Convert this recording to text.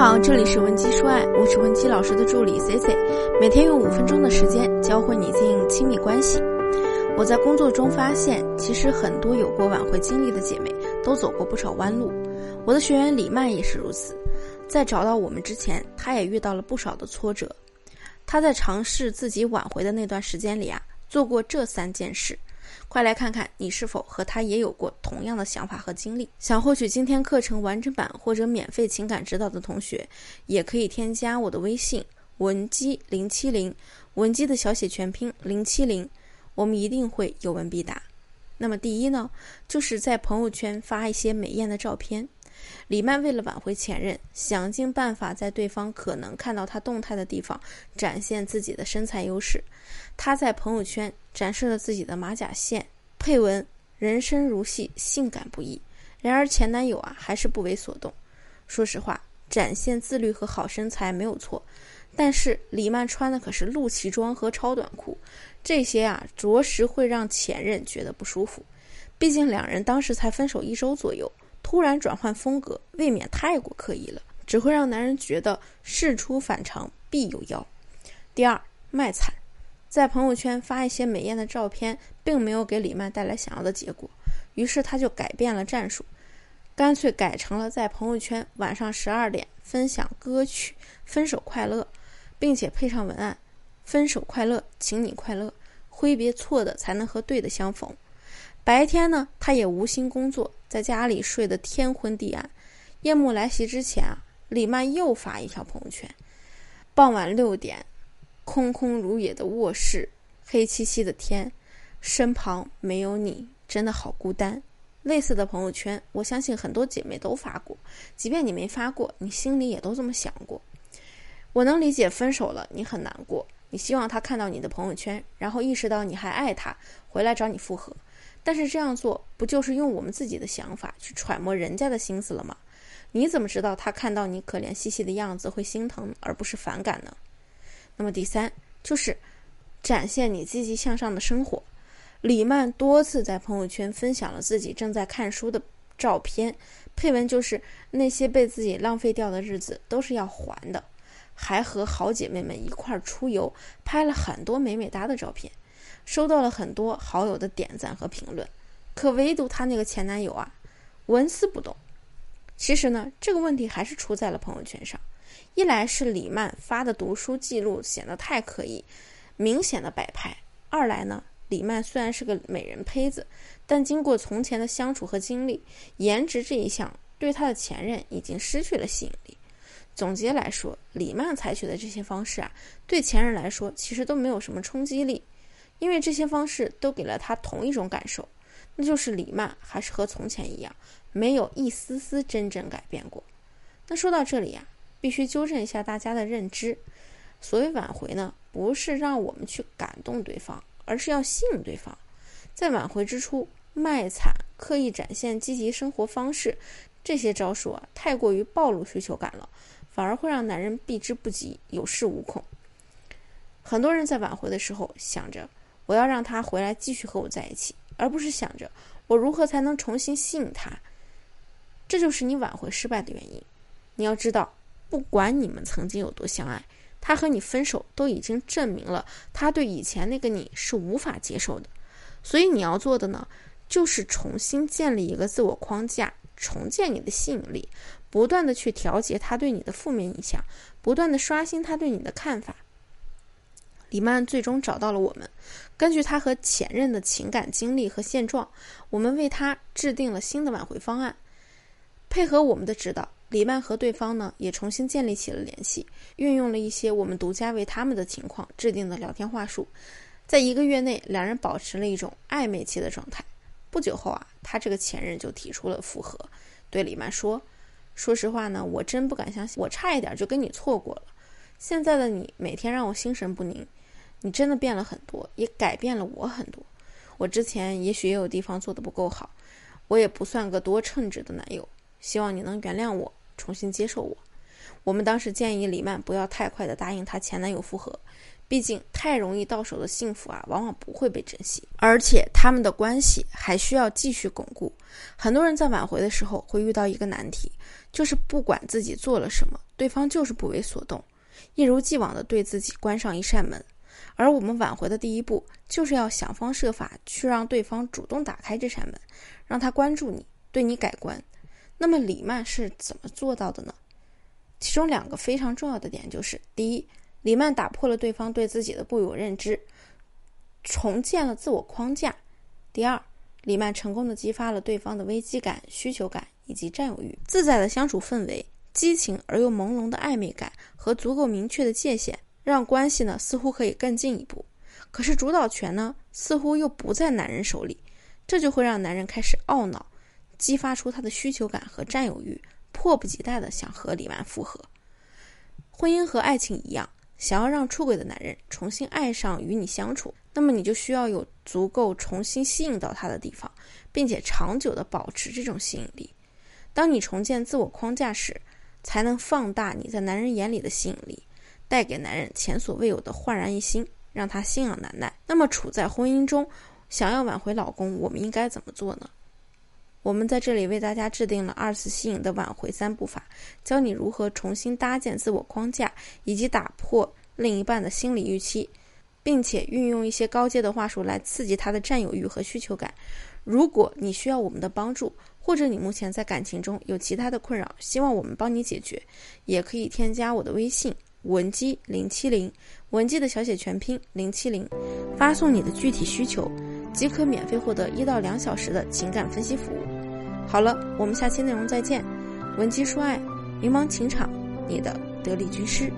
好，这里是文姬说爱，我是文姬老师的助理 C C，每天用五分钟的时间教会你经营亲密关系。我在工作中发现，其实很多有过挽回经历的姐妹都走过不少弯路。我的学员李曼也是如此，在找到我们之前，她也遇到了不少的挫折。她在尝试自己挽回的那段时间里啊，做过这三件事。快来看看你是否和他也有过同样的想法和经历。想获取今天课程完整版或者免费情感指导的同学，也可以添加我的微信文姬零七零，文姬的小写全拼零七零，我们一定会有问必答。那么第一呢，就是在朋友圈发一些美艳的照片。李曼为了挽回前任，想尽办法在对方可能看到她动态的地方展现自己的身材优势。她在朋友圈展示了自己的马甲线，配文“人生如戏，性感不易”。然而前男友啊还是不为所动。说实话，展现自律和好身材没有错，但是李曼穿的可是露脐装和超短裤，这些啊着实会让前任觉得不舒服。毕竟两人当时才分手一周左右。突然转换风格，未免太过刻意了，只会让男人觉得事出反常必有妖。第二，卖惨，在朋友圈发一些美艳的照片，并没有给李曼带来想要的结果，于是他就改变了战术，干脆改成了在朋友圈晚上十二点分享歌曲《分手快乐》，并且配上文案：“分手快乐，请你快乐，挥别错的，才能和对的相逢。”白天呢，他也无心工作，在家里睡得天昏地暗。夜幕来袭之前啊，李曼又发一条朋友圈：傍晚六点，空空如也的卧室，黑漆漆的天，身旁没有你，真的好孤单。类似的朋友圈，我相信很多姐妹都发过。即便你没发过，你心里也都这么想过。我能理解分手了你很难过，你希望他看到你的朋友圈，然后意识到你还爱他，回来找你复合。但是这样做不就是用我们自己的想法去揣摩人家的心思了吗？你怎么知道他看到你可怜兮兮的样子会心疼而不是反感呢？那么第三就是展现你积极向上的生活。李曼多次在朋友圈分享了自己正在看书的照片，配文就是那些被自己浪费掉的日子都是要还的，还和好姐妹们一块儿出游，拍了很多美美哒的照片。收到了很多好友的点赞和评论，可唯独她那个前男友啊，纹丝不动。其实呢，这个问题还是出在了朋友圈上。一来是李曼发的读书记录显得太刻意，明显的摆拍；二来呢，李曼虽然是个美人胚子，但经过从前的相处和经历，颜值这一项对她的前任已经失去了吸引力。总结来说，李曼采取的这些方式啊，对前任来说其实都没有什么冲击力。因为这些方式都给了他同一种感受，那就是李曼还是和从前一样，没有一丝丝真正改变过。那说到这里呀，必须纠正一下大家的认知：所谓挽回呢，不是让我们去感动对方，而是要吸引对方。在挽回之初，卖惨、刻意展现积极生活方式，这些招数啊，太过于暴露需求感了，反而会让男人避之不及，有恃无恐。很多人在挽回的时候想着。我要让他回来继续和我在一起，而不是想着我如何才能重新吸引他。这就是你挽回失败的原因。你要知道，不管你们曾经有多相爱，他和你分手都已经证明了他对以前那个你是无法接受的。所以你要做的呢，就是重新建立一个自我框架，重建你的吸引力，不断的去调节他对你的负面印象，不断的刷新他对你的看法。李曼最终找到了我们，根据他和前任的情感经历和现状，我们为他制定了新的挽回方案。配合我们的指导，李曼和对方呢也重新建立起了联系，运用了一些我们独家为他们的情况制定的聊天话术。在一个月内，两人保持了一种暧昧期的状态。不久后啊，他这个前任就提出了复合，对李曼说：“说实话呢，我真不敢相信，我差一点就跟你错过了。现在的你每天让我心神不宁。”你真的变了很多，也改变了我很多。我之前也许也有地方做的不够好，我也不算个多称职的男友。希望你能原谅我，重新接受我。我们当时建议李曼不要太快的答应她前男友复合，毕竟太容易到手的幸福啊，往往不会被珍惜，而且他们的关系还需要继续巩固。很多人在挽回的时候会遇到一个难题，就是不管自己做了什么，对方就是不为所动，一如既往的对自己关上一扇门。而我们挽回的第一步，就是要想方设法去让对方主动打开这扇门，让他关注你，对你改观。那么李曼是怎么做到的呢？其中两个非常重要的点就是：第一，李曼打破了对方对自己的固有认知，重建了自我框架；第二，李曼成功的激发了对方的危机感、需求感以及占有欲。自在的相处氛围、激情而又朦胧的暧昧感和足够明确的界限。让关系呢似乎可以更进一步，可是主导权呢似乎又不在男人手里，这就会让男人开始懊恼，激发出他的需求感和占有欲，迫不及待的想和李纨复合。婚姻和爱情一样，想要让出轨的男人重新爱上与你相处，那么你就需要有足够重新吸引到他的地方，并且长久的保持这种吸引力。当你重建自我框架时，才能放大你在男人眼里的吸引力。带给男人前所未有的焕然一新，让他心痒难耐。那么，处在婚姻中，想要挽回老公，我们应该怎么做呢？我们在这里为大家制定了二次吸引的挽回三步法，教你如何重新搭建自我框架，以及打破另一半的心理预期，并且运用一些高阶的话术来刺激他的占有欲和需求感。如果你需要我们的帮助，或者你目前在感情中有其他的困扰，希望我们帮你解决，也可以添加我的微信。文姬零七零，文姬的小写全拼零七零，发送你的具体需求，即可免费获得一到两小时的情感分析服务。好了，我们下期内容再见。文姬说爱，迷茫情场，你的得力军师。